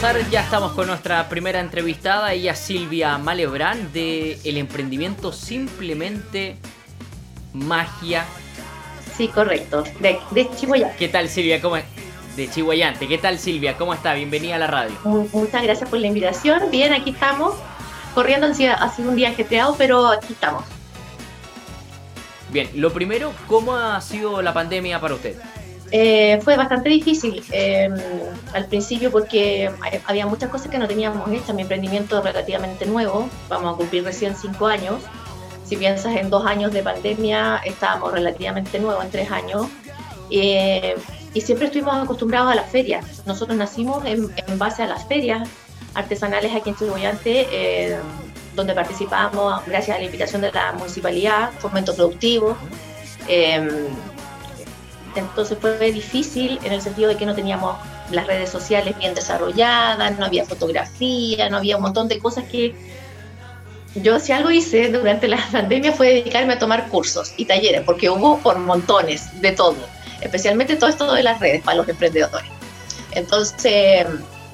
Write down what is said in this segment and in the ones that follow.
conversar ya estamos con nuestra primera entrevistada, ella es Silvia Malebrán de el emprendimiento Simplemente Magia. Sí, correcto, de, de Chihuahua. ¿Qué tal Silvia? ¿Cómo es? De Chihuayante. ¿Qué tal Silvia? ¿Cómo está? Bienvenida a la radio. Mu- Muchas gracias por la invitación. Bien, aquí estamos. Corriendo ha sido un día ajetreado, pero aquí estamos. Bien, lo primero, ¿cómo ha sido la pandemia para usted? Eh, fue bastante difícil eh, al principio porque había muchas cosas que no teníamos hechas. Mi emprendimiento es relativamente nuevo, vamos a cumplir recién cinco años. Si piensas en dos años de pandemia, estábamos relativamente nuevos en tres años. Eh, y siempre estuvimos acostumbrados a las ferias. Nosotros nacimos en, base a las ferias artesanales aquí en Chihuayante, eh, donde participábamos gracias a la invitación de la municipalidad, fomento productivo. Entonces fue difícil en el sentido de que no teníamos las redes sociales bien desarrolladas, no había fotografía, no había un montón de cosas que yo si algo hice durante la pandemia fue dedicarme a tomar cursos y talleres, porque hubo por montones de todo, especialmente todo esto de las redes para los emprendedores. Entonces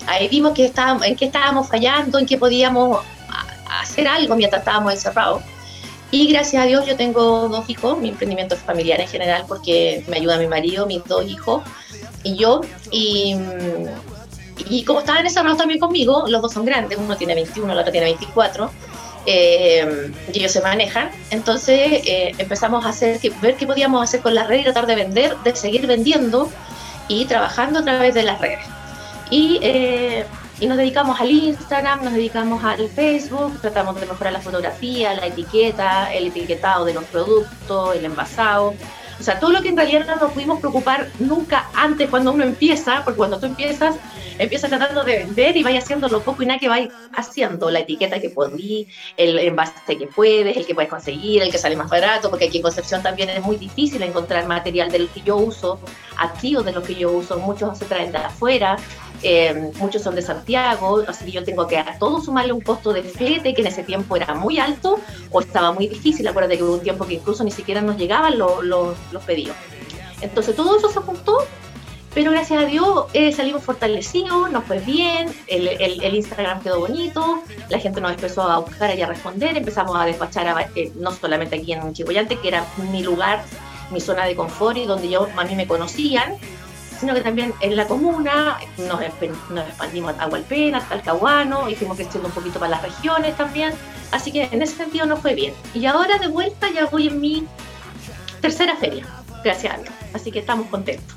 ahí vimos que estábamos, en qué estábamos fallando, en qué podíamos a- hacer algo mientras estábamos encerrados. Y gracias a Dios yo tengo dos hijos, mi emprendimiento es familiar en general porque me ayuda mi marido, mis dos hijos y yo. Y, y como estaban encerrados también conmigo, los dos son grandes, uno tiene 21, el otro tiene 24, eh, y ellos se manejan. Entonces eh, empezamos a hacer, ver qué podíamos hacer con las redes tratar de vender, de seguir vendiendo y trabajando a través de las redes. Y, eh, y nos dedicamos al Instagram, nos dedicamos al Facebook, tratamos de mejorar la fotografía, la etiqueta, el etiquetado de los productos, el envasado. O sea, todo lo que en realidad no nos pudimos preocupar nunca antes cuando uno empieza, porque cuando tú empiezas, empiezas tratando de vender y vayas haciendo lo poco y nada que vais haciendo, la etiqueta que podí, el envase que puedes, el que puedes conseguir, el que sale más barato, porque aquí en Concepción también es muy difícil encontrar material del que yo uso, activo de lo que yo uso, muchos se traen de afuera, eh, muchos son de Santiago, así que yo tengo que a todo sumarle un costo de flete que en ese tiempo era muy alto o estaba muy difícil. Acuérdate que hubo un tiempo que incluso ni siquiera nos llegaban los, los, pedidos. Entonces todo eso se juntó, pero gracias a Dios eh, salimos fortalecidos, nos fue bien, el, Instagram quedó bonito, la gente nos empezó a buscar y a responder, empezamos a despachar a, eh, no solamente aquí en Chihuayante, que era mi lugar, mi zona de confort y donde yo a mí me conocían, sino que también en la comuna nos, nos expandimos a Hualpén, a Talcahuano, y fuimos creciendo un poquito para las regiones también. Así que en ese sentido nos fue bien. Y ahora de vuelta ya voy en mi tercera feria, gracias a Dios. Así que estamos contentos.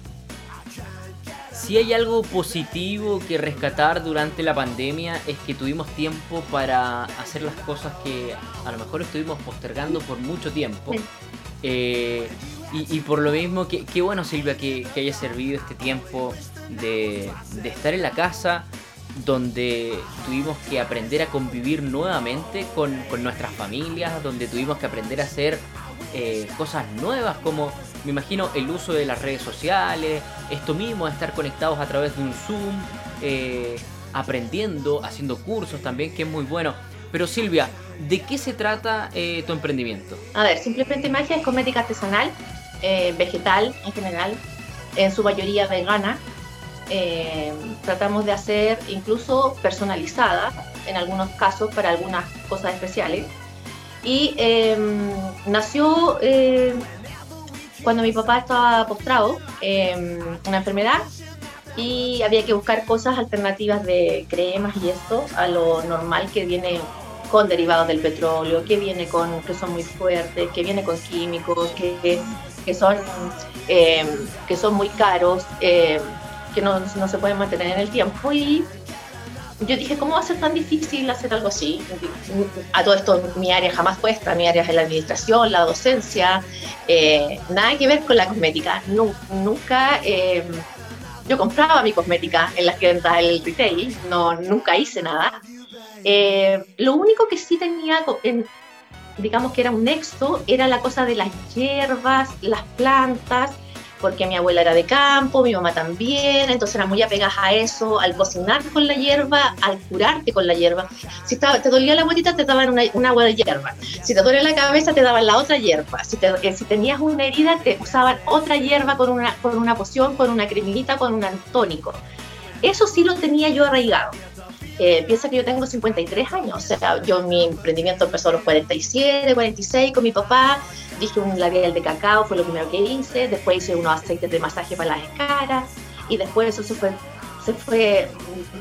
Si hay algo positivo que rescatar durante la pandemia es que tuvimos tiempo para hacer las cosas que a lo mejor estuvimos postergando por mucho tiempo. Eh, y, por lo mismo, qué que bueno Silvia que, que, haya servido este tiempo de, de, estar en la casa donde tuvimos que aprender a convivir nuevamente con, con nuestras familias, donde tuvimos que aprender a hacer eh, cosas nuevas como, me imagino, el uso de las redes sociales, esto mismo, estar conectados a través de un Zoom, eh, aprendiendo, haciendo cursos también, que es muy bueno. Pero Silvia, ¿de qué se trata eh, tu emprendimiento? A ver, simplemente magia es cosmética artesanal, eh, vegetal en general, en su mayoría vegana. Eh, tratamos de hacer incluso personalizada en algunos casos para algunas cosas especiales. Y eh, nació cuando mi papá estaba postrado, una enfermedad, y había que buscar cosas alternativas de cremas y esto a lo normal que viene con derivados del petróleo, que viene con, que son muy fuertes, que viene con químicos, que, que son, eh, que son muy caros, eh, que no, no, se pueden mantener en el tiempo. Y yo dije, ¿cómo va a ser tan difícil hacer algo así? A todo esto, mi área jamás fue esta, mi área es la administración, la docencia, eh, nada que ver con la cosmética. Nunca yo compraba mi cosmética en las tiendas del retail, no, nunca hice nada. Eh, lo único que sí tenía, en, digamos que era un nexo, era la cosa de las hierbas, las plantas porque mi abuela era de campo, mi mamá también, entonces eran muy apegadas a eso, al cocinar con la hierba, al curarte con la hierba. Si te dolía la abuelita, te daban una, agua de hierba. Si te duele la cabeza, te daban la otra hierba. Si, eh, si tenías una herida, te usaban otra hierba con una, con una poción, con una cremita, con un antónico. Eso sí lo tenía yo arraigado. Eh, piensa que yo tengo 53 años, o sea, yo mi emprendimiento empezó a los 47, 46 con mi papá, dije un labial de cacao, fue lo primero que hice, después hice unos aceites de masaje para las caras y después eso se fue, se fue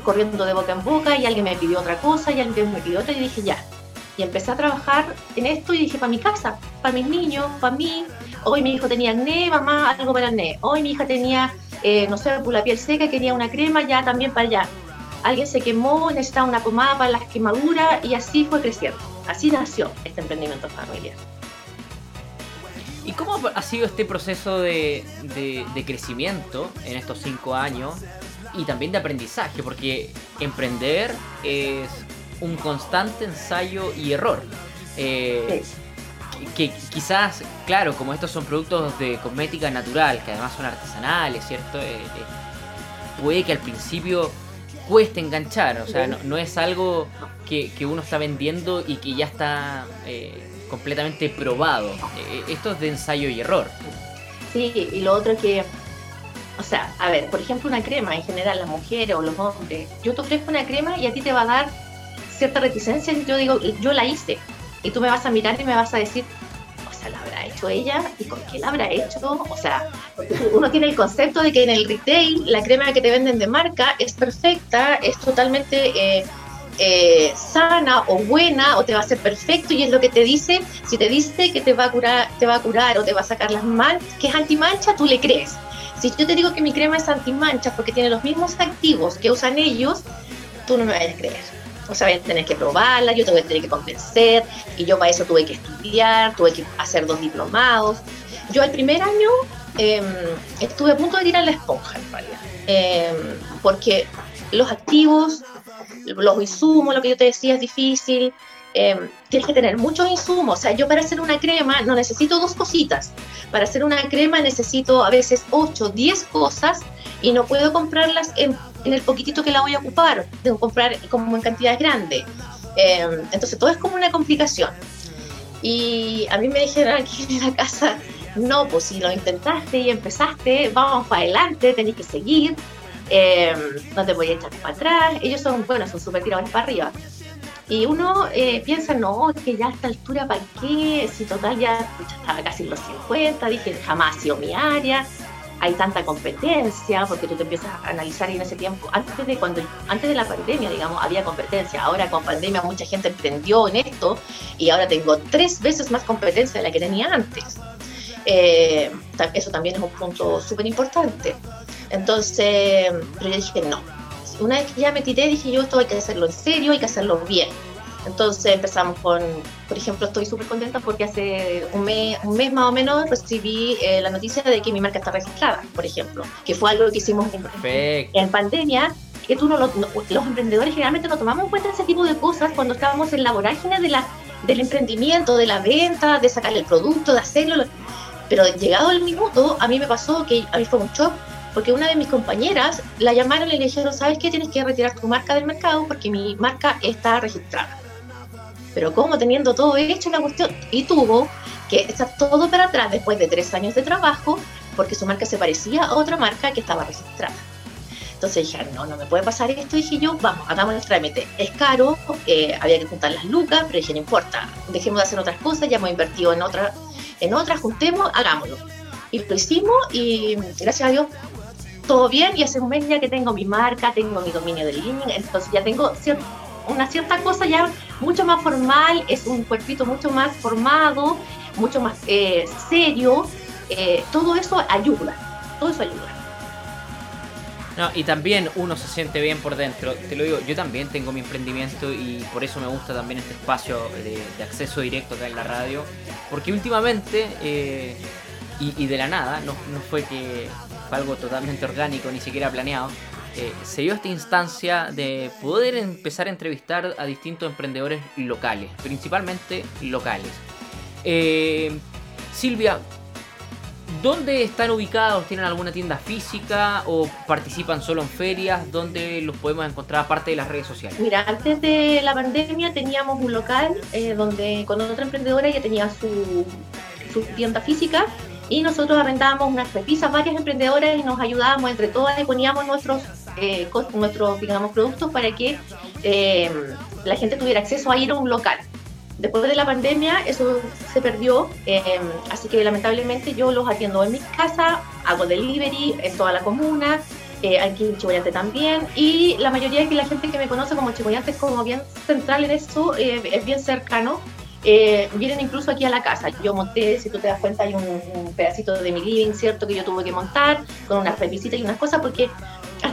corriendo de boca en boca y alguien me pidió otra cosa y alguien me pidió otra y dije ya. Y empecé a trabajar en esto y dije para mi casa, para mis niños, para mí. Hoy mi hijo tenía acné, mamá, algo para acné. Hoy mi hija tenía, eh, no sé, la piel seca, quería una crema, ya también para allá. Alguien se quemó, necesitaba una pomada para las quemaduras y así fue creciendo. Así nació este emprendimiento familiar. ¿Y cómo ha sido este proceso de, crecimiento en estos cinco años y también de aprendizaje? Porque emprender es un constante ensayo y error. Eh, que, quizás, claro, como estos son productos de cosmética natural, que además son artesanales, ¿cierto? Eh, eh, puede que al principio cueste enganchar, o sea, no, es algo que, uno está vendiendo y que ya está completamente probado. Eh, esto es de ensayo y error. Sí, y lo otro es que, o sea, a ver, por ejemplo, una crema en general, las mujeres o los hombres, yo te ofrezco una crema y a ti te va a dar cierta reticencia y yo digo, yo la hice. Y tú me vas a mirar y me vas a decir, ¿la habrá hecho ella? ¿Y con qué la habrá hecho? O sea, uno tiene el concepto de que en el retail la crema que te venden de marca es perfecta, es totalmente... Eh, eh, sana o buena o te va a hacer perfecto y es lo que te dice, si te dice que te va a curar, te va a curar o te va a sacar las manchas, que es antimancha, tú le crees. Si yo te digo que mi crema es antimancha porque tiene los mismos activos que usan ellos, tú no me vas a creer. O sea, voy tener que probarla, yo te voy tener que convencer, y yo para eso tuve que estudiar, tuve que hacer dos diplomados. Yo el primer año em, estuve a punto de ir a la esponja, en realidad, em, porque los activos los insumos, lo que yo te decía es difícil. Eh, tienes que tener muchos insumos. O sea, yo para hacer una crema no necesito dos cositas. Para hacer una crema necesito a veces 8, 10 cosas y no puedo comprarlas en, el poquitito que la voy a ocupar. Que comprar como en cantidades grandes. Eh, entonces todo es como una complicación. Y a mí me dijeron aquí en la casa, no, pues si lo intentaste y empezaste, vamos para adelante, tenéis que seguir eh, no te voy a echar para atrás. Ellos son, bueno, son súper tiradores para arriba. Y uno eh, piensa, no, es que ya a esta altura, ¿para qué? Si total ya, estaba casi en los 50, dije, jamás ha sido mi área, hay tanta competencia, porque tú te empiezas a analizar y en ese tiempo, antes de cuando antes de la pandemia, digamos, había competencia. Ahora con pandemia mucha gente emprendió en esto y ahora tengo tres veces más competencia de la que tenía antes. Eh, eso también es un punto súper importante. Entonces, pero yo dije, no. Una vez que ya me tiré, dije yo, esto hay que hacerlo en serio, hay que hacerlo bien. Entonces empezamos con, por ejemplo, estoy súper contenta porque hace un mes, un mes más o menos recibí eh, la noticia de que mi marca está registrada, por ejemplo, que fue algo que hicimos en, en pandemia, que tú no, los emprendedores generalmente no tomamos en cuenta ese tipo de cosas cuando estábamos en la vorágine de la, del emprendimiento, de la venta, de sacar el producto, de hacerlo. Pero llegado el minuto, a mí me pasó que a mí fue un shock porque una de mis compañeras la llamaron y le dijeron, ¿sabes qué? Tienes que retirar tu marca del mercado porque mi marca está registrada. Pero como teniendo todo hecho la cuestión, y tuvo que estar todo para atrás después de tres años de trabajo porque su marca se parecía a otra marca que estaba registrada. Entonces dije, no, no me puede pasar esto. Dije yo, vamos, hagamos el trámite. Es caro, eh, había que juntar las lucas, pero dije, no importa, dejemos de hacer otras cosas, ya hemos invertido en otras, en otras, juntemos, hagámoslo. Y lo hicimos y gracias a Dios todo bien y hace un mes ya que tengo mi marca, tengo mi dominio de línea, entonces ya tengo una cierta cosa ya mucho más formal, es un cuerpito mucho más formado, mucho más eh, serio, eh, todo eso ayuda, todo eso ayuda. No, y también uno se siente bien por dentro. Te lo digo, yo también tengo mi emprendimiento y por eso me gusta también este espacio de, acceso directo acá en la radio. Porque últimamente, eh, y, de la nada, no, no fue que fue algo totalmente orgánico, ni siquiera planeado, eh, se dio esta instancia de poder empezar a entrevistar a distintos emprendedores locales, principalmente locales. Eh, Silvia, ¿Dónde están ubicados? ¿Tienen alguna tienda física o participan solo en ferias? ¿Dónde los podemos encontrar aparte de las redes sociales? Mira, antes de la pandemia teníamos un local eh, donde con otra emprendedora ya tenía su, su tienda física y nosotros arrendábamos unas repisas, varias emprendedoras y nos ayudábamos entre todas y poníamos nuestros, eh, nuestros digamos, productos para que eh, la gente tuviera acceso a ir a un local. Después de la pandemia eso se perdió, eh, así que lamentablemente yo los atiendo en mi casa, hago delivery en toda la comuna, eh, aquí en Chihuayante también, y la mayoría de la gente que me conoce como Chihuayante es como bien central en eso, eh, es bien cercano, eh, vienen incluso aquí a la casa. Yo monté, si tú te das cuenta, hay un, un, pedacito de mi living, ¿cierto? Que yo tuve que montar con unas revisitas y unas cosas porque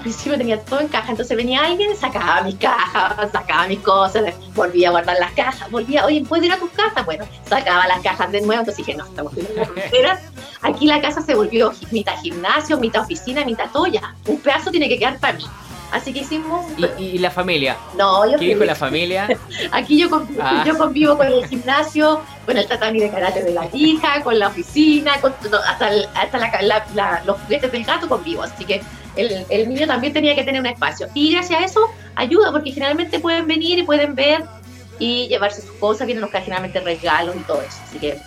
principio tenía todo en caja, entonces venía alguien, sacaba mis cajas, sacaba mis cosas, volvía a guardar las cajas, volvía, oye, ¿puedo ir a tu casa? Bueno, sacaba las cajas de nuevo, entonces dije, no, estamos en la Aquí la casa se volvió mitad gimnasio, mitad oficina, mitad toya. Un pedazo tiene que quedar para mí. Así que hicimos. ¿Y, y la familia? No, yo. ¿Qué dijo la familia? Aquí yo, convivo, ah. yo convivo con el gimnasio, con el tatami de karate de la hija, con la oficina, con, hasta, el, hasta la, la, la, los juguetes del gato convivo. Así que el, niño también tenía que tener un espacio. Y gracias a eso ayuda, porque generalmente pueden venir y pueden ver y llevarse sus cosas, vienen los que generalmente regalos y todo eso. Así que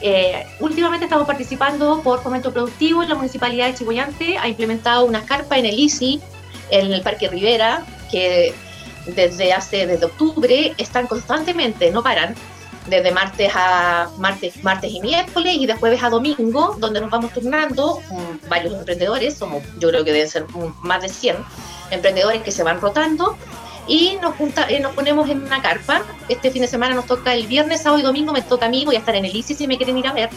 eh, últimamente estamos participando por fomento productivo. La municipalidad de Chihuayante ha implementado unas carpas en el ICI, en el Parque Rivera, que desde hace desde octubre están constantemente, no paran, desde martes a martes, martes y miércoles y de jueves a domingo, donde nos vamos turnando varios emprendedores, somos yo creo que deben ser más de 100 emprendedores que se van rotando y nos, eh, nos ponemos en una carpa. Este fin de semana nos toca el viernes, sábado y domingo, me toca a mí, voy a estar en el ICI si me quieren ir a ver.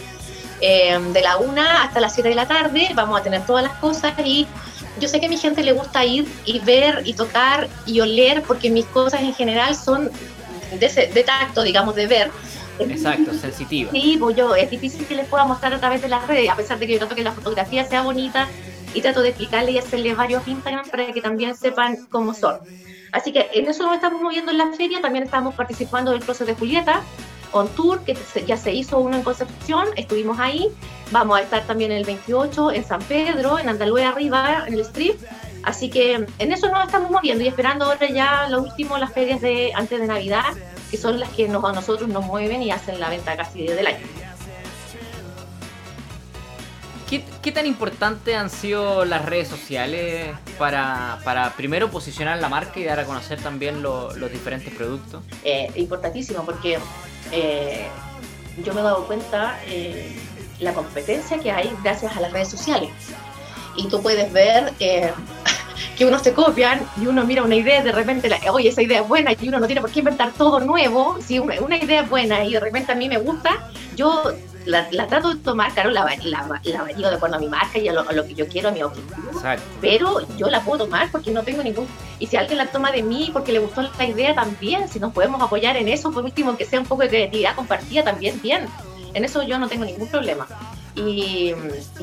Eh, de la una hasta las 7 de la tarde vamos a tener todas las cosas y yo sé que a mi gente le gusta ir y ver y tocar y oler porque mis cosas en general son de, de tacto, digamos, de ver. Exacto, sensitiva. Sí, pues yo, es difícil que les pueda mostrar a través de las redes, a pesar de que yo trato que la fotografía sea bonita y trato de explicarle y hacerle varios Instagram para que también sepan cómo son. Así que en eso nos estamos moviendo en la feria, también estamos participando del proceso de Julieta, on tour, que ya se hizo uno en Concepción, estuvimos ahí, vamos a estar también el 28 en San Pedro, en Andalúe arriba, en el strip, así que en eso nos estamos moviendo y esperando ahora ya lo último, las ferias de antes de Navidad, que son las que nos, a nosotros nos mueven y hacen la venta casi del año. ¿Qué, ¿Qué, tan importantes han sido las redes sociales para, para, primero posicionar la marca y dar a conocer también lo, los diferentes productos? Eh, importantísimo porque eh, yo me he dado cuenta eh, la competencia que hay gracias a las redes sociales. Y tú puedes ver que unos te copian y uno mira una idea, de repente, la, oye, esa idea es buena y uno no tiene por qué inventar todo nuevo. Si una, una idea es buena y de repente a mí me gusta, yo la, la, trato de tomar, claro, la, la, la varío de acuerdo a mi marca y a lo, a lo, que yo quiero, a mi objetivo. Exacto. Pero yo la puedo tomar porque no tengo ningún. Y si alguien la toma de mí porque le gustó la idea también, si nos podemos apoyar en eso, por último, que sea un poco de creatividad compartida también, bien. En eso yo no tengo ningún problema. Y,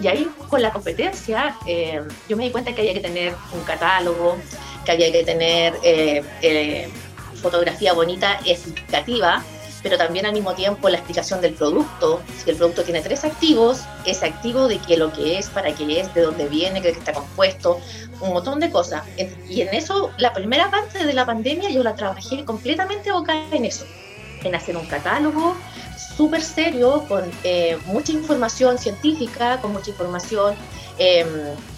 y ahí con la competencia, eh, yo me di cuenta que había que tener un catálogo, que había que tener eh, eh, fotografía bonita, explicativa pero también al mismo tiempo la explicación del producto. Si el producto tiene tres activos, ese activo de qué lo que es, para qué es, de dónde viene, qué está compuesto, un montón de cosas. Y en eso, la primera parte de la pandemia yo la trabajé completamente enfocada en eso, en hacer un catálogo súper serio, con eh, mucha información científica, con mucha información eh,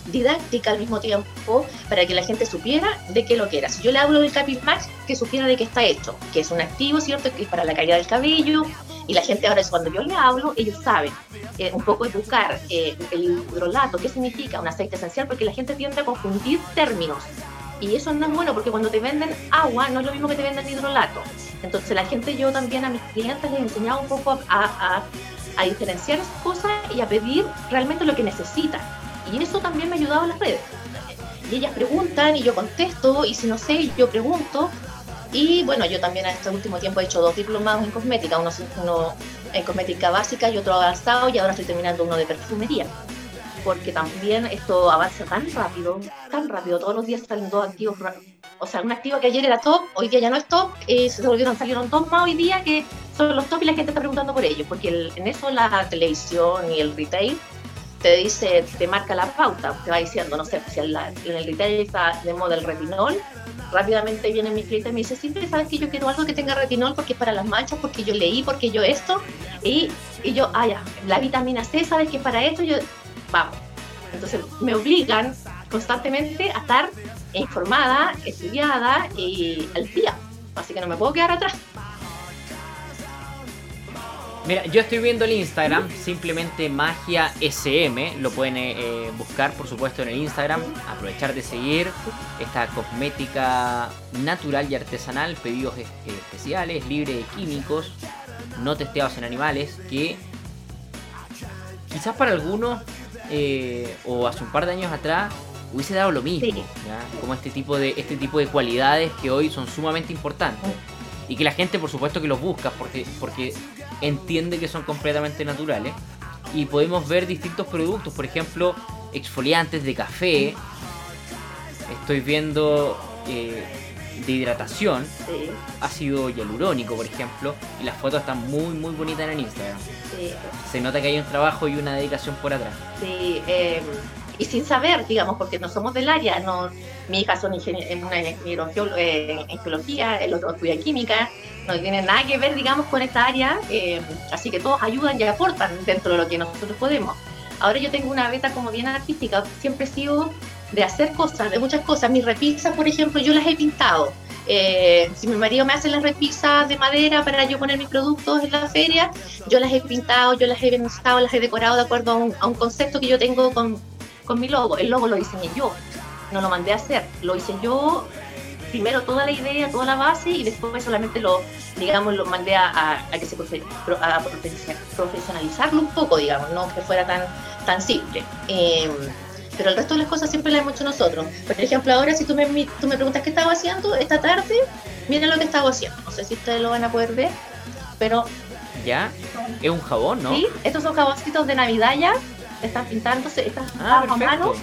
didáctica al mismo tiempo para que la gente supiera de qué lo que era. Si yo le hablo del Capimax, que supiera de qué está hecho, que es un activo, ¿cierto? Que es para la caída del cabello. Y la gente ahora es cuando yo le hablo, ellos saben eh, un poco educar eh, el hidrolato, qué significa un aceite esencial, porque la gente tiende a confundir términos. Y eso no es bueno porque cuando te venden agua no es lo mismo que te venden hidrolato. Entonces la gente, yo también a mis clientes les he enseñado un poco a, a, a diferenciar esas cosas y a pedir realmente lo que necesitan y eso también me ha ayudado en las redes. Y ellas preguntan y yo contesto, y si no sé, yo pregunto. Y bueno, yo también en este último tiempo he hecho dos diplomados en cosmética, uno en cosmética básica y otro avanzado, y ahora estoy terminando uno de perfumería. Porque también esto avanza tan rápido, tan rápido, todos los días salen dos activos. O sea, un activo que ayer era top, hoy día ya no es top, y se volvieron, salieron dos más hoy día que son los top y la gente está preguntando por ellos, porque en eso la televisión y el retail te dice, te marca la pauta, te va diciendo, no sé, si en, el retail está de moda el retinol, rápidamente viene mi cliente y me dice, sí, sabes que yo quiero algo que tenga retinol porque es para las manchas, porque yo leí, porque yo esto, y, y yo, ah, ya, la vitamina C, sabes que para esto, yo, vamos. Entonces me obligan constantemente a estar informada, estudiada y al día, así que no me puedo quedar atrás. Mira, yo estoy viendo el Instagram, simplemente Magia SM, lo pueden eh, buscar por supuesto en el Instagram, aprovechar de seguir esta cosmética natural y artesanal, pedidos especiales, libre de químicos, no testeados en animales, que quizás para algunos, eh, o hace un par de años atrás, hubiese dado lo mismo, como este tipo, de, este tipo de cualidades que hoy son sumamente importantes. Y que la gente por supuesto que los busca porque, porque entiende que son completamente naturales. Y podemos ver distintos productos, por ejemplo, exfoliantes de café. Estoy viendo eh, de hidratación, ácido hialurónico, por ejemplo. Y las fotos están muy, muy bonitas en Instagram. Se nota que hay un trabajo y una dedicación por atrás. Sí, eh, y sin saber, digamos, porque no somos del área, no, mi hija son en una eh, en geología, el otro estudia química, no tiene nada que ver, digamos, con esta área, eh, así que todos ayudan y aportan dentro de lo que nosotros podemos. Ahora yo tengo una beta como bien artística, siempre he sido de hacer cosas, de muchas cosas. Mis repisas, por ejemplo, yo las he pintado. Eh, si mi marido me hace las repisas de madera para yo poner mis productos en la feria, yo las he pintado, yo las he pensado, las he decorado de acuerdo a un, concepto que yo tengo con, con mi logo. El logo lo diseñé yo, no lo mandé a hacer, lo hice yo primero toda la idea, toda la base y después solamente lo, digamos, lo mandé a, que se profesionalizarlo un poco, digamos, no que fuera tan, tan simple. Em, pero el resto de las cosas siempre las hemos hecho nosotros. Por ejemplo, ahora si tú me, tú me preguntas qué estaba haciendo esta tarde, miren lo que estaba haciendo. No sé si ustedes lo van a poder ver, pero... ¿Ya? Es un jabón, ¿no? Sí, estos son jaboncitos de Navidad ya, están pintándose, están ah, a mano.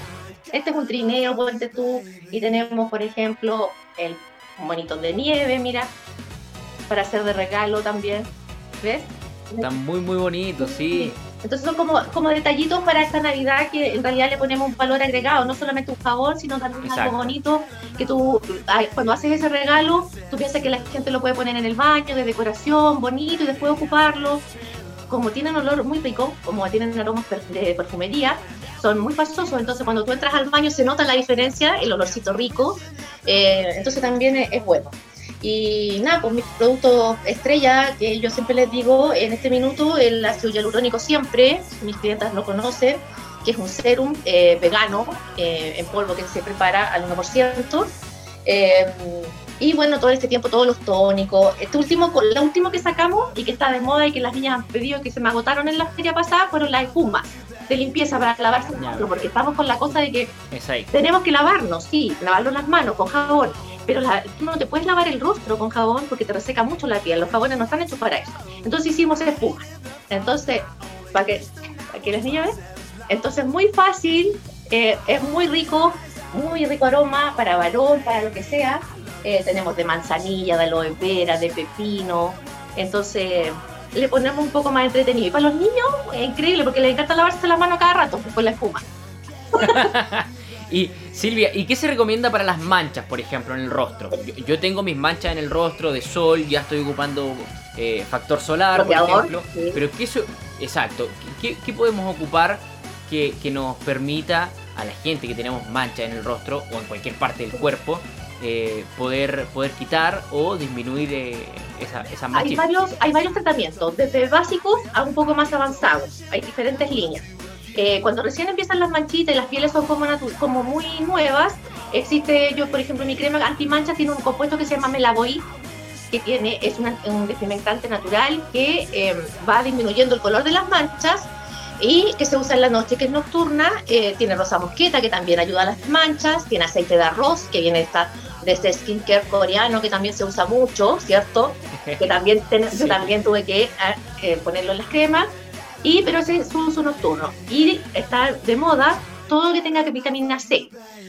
Este es un trineo, ponte tú, y tenemos, por ejemplo, el monito de nieve, mira, para hacer de regalo también. ¿Ves? Están muy, muy bonitos, sí. Entonces son como, como detallitos para esta Navidad que en realidad le ponemos un valor agregado, no solamente un jabón, sino también algo bonito que tú, cuando haces ese regalo, tú piensas que la gente lo puede poner en el baño, de decoración, bonito, y después ocuparlo. Como tienen olor muy rico, como tienen aromas de perfumería, son muy pasosos, entonces cuando tú entras al baño se nota la diferencia, el olorcito rico, eh, entonces también es, bueno. Y nada, pues mis productos estrella, que yo siempre les digo en este minuto, el ácido hialurónico siempre, mis clientes lo conocen, que es un serum eh, vegano eh, en polvo que se prepara al 1%. y bueno, todo este tiempo, todos los tónicos. Este último, lo último que sacamos y que está de moda y que las niñas han pedido que se me agotaron en la feria pasada fueron las espumas de limpieza para lavarse el rostro, porque estamos con la cosa de que tenemos que lavarnos, sí, lavarnos las manos con jabón, pero tú no te puedes lavar el rostro con jabón porque te reseca mucho la piel, los jabones no están hechos para eso. Entonces hicimos espuma. Entonces, para que, para que niñas entonces muy fácil, eh, es muy rico, muy rico aroma para varón, para lo que sea. Eh, tenemos de manzanilla, de aloe vera, de pepino. Entonces, le ponemos un poco más entretenido. Y para los niños es increíble porque les encanta lavarse las manos cada rato con la espuma. y Silvia, ¿y qué se recomienda para las manchas, por ejemplo, en el rostro? Yo, tengo mis manchas en el rostro de sol, ya estoy ocupando eh, factor solar, por ejemplo. Pero ¿qué exacto, ¿qué, podemos ocupar que, que nos permita a la gente que tenemos manchas en el rostro o en cualquier parte del cuerpo eh, poder, poder quitar o disminuir eh, esa, esa hay varios, hay varios tratamientos, desde básicos a un poco más avanzados. Hay diferentes líneas. Eh, cuando recién empiezan las manchitas y las pieles son como, como muy nuevas, existe, yo por ejemplo, mi crema antimancha tiene un compuesto que se llama Melavoid, que tiene, es un despigmentante natural que va disminuyendo el color de las manchas y que se usa en la noche, que es nocturna. tiene rosa mosqueta, que también ayuda a las manchas. Tiene aceite de arroz, que viene esta de este skincare coreano que también se usa mucho, ¿cierto? Que también yo también tuve que ah, eh, ponerlo en las cremas. Y, pero ese es un uso nocturno. Y está de moda todo lo que tenga vitamina C.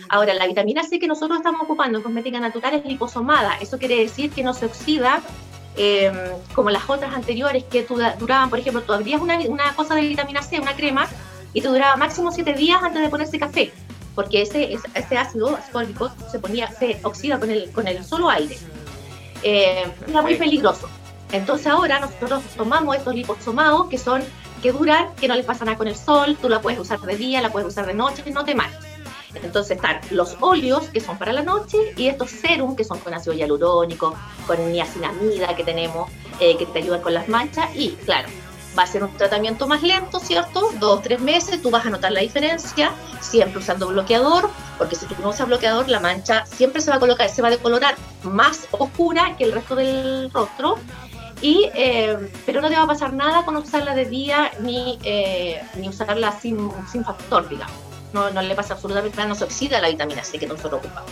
Ahora, la vitamina C que nosotros estamos ocupando en cosmética natural es liposomada. Eso quiere decir que no se oxida em, como las otras anteriores que duraban, por ejemplo, tú abrías una, una cosa de vitamina C, una crema, y te duraba máximo 7 días antes de ponerse café, porque ese, ese ácido ascórbico se, ponía, se oxida con el, con el solo aire. Eh, era muy peligroso. Entonces ahora nosotros tomamos estos liposomados que son que duran, que no les pasa nada con el sol, tú la puedes usar de día, la puedes usar de noche, no te mates. Entonces están los óleos, que son para la noche, y estos serum, que son con ácido hialurónico, con niacinamida que tenemos, eh, que te ayudan con las manchas, y claro, va a ser un tratamiento más lento, ¿cierto? Dos, tres meses, tú vas a notar la diferencia, siempre usando bloqueador, porque si tú no usas bloqueador, la mancha siempre se va a colocar, se va a decolorar más oscura que el resto del rostro, y, eh, pero no te va a pasar nada con usarla de día ni, eh, ni usarla sin, sin factor, digamos. No, no le pasa absolutamente nada, no se oxida la vitamina C que nosotros ocupamos.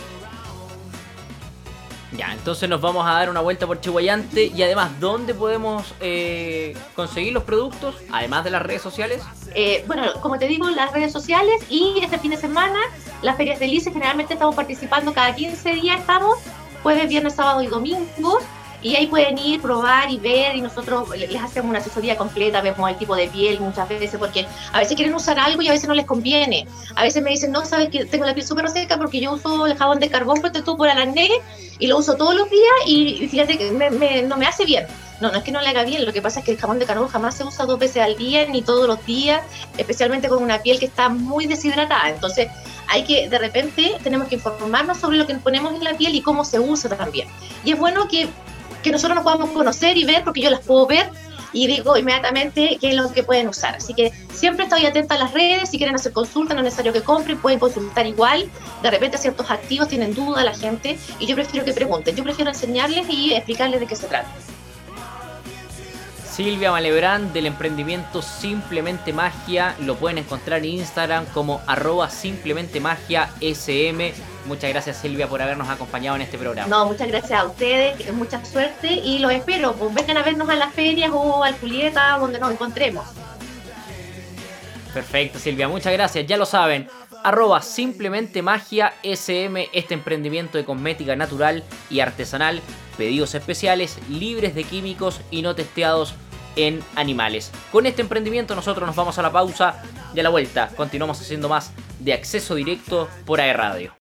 Ya, entonces nos vamos a dar una vuelta por Chihuayante y además, ¿dónde podemos eh, conseguir los productos? Además de las redes sociales. Eh, bueno, como te digo, las redes sociales y este fin de semana, las ferias de Lice, generalmente estamos participando cada 15 días, estamos, jueves, viernes, sábado y domingo y ahí pueden ir, probar y ver y nosotros les hacemos una asesoría completa, vemos el tipo de piel muchas veces porque a veces quieren usar algo y a veces no les conviene. A veces me dicen, no, sabes que tengo la piel súper seca porque yo uso el jabón de carbón tú por acné y lo uso todos los días y fíjate que no me hace bien. No, no es que no le haga bien, lo que pasa es que el jabón de carbón jamás se usa dos veces al día ni todos los días, especialmente con una piel que está muy deshidratada. Entonces, hay que, de repente, tenemos que informarnos sobre lo que ponemos en la piel y cómo se usa también. Y es bueno que que nosotros nos podamos conocer y ver, porque yo las puedo ver y digo inmediatamente qué es lo que pueden usar. Así que siempre estoy atenta a las redes, si quieren hacer consulta, no es necesario que compren, pueden consultar igual. De repente ciertos activos tienen duda la gente y yo prefiero que pregunten, yo prefiero enseñarles y explicarles de qué se trata. Silvia Malebrán del emprendimiento Simplemente Magia. Lo pueden encontrar en Instagram como arroba simplemente magia sm. Muchas gracias Silvia por habernos acompañado en este programa. No, muchas gracias a ustedes, mucha suerte y los espero. Pues vengan a vernos a las ferias o al Julieta, donde nos encontremos. Perfecto Silvia, muchas gracias. Ya lo saben, arroba simplemente magia sm, este emprendimiento de cosmética natural y artesanal, pedidos especiales, libres de químicos y no testeados en animales. Con este emprendimiento nosotros nos vamos a la pausa y a la vuelta continuamos haciendo más de acceso directo por AE Radio.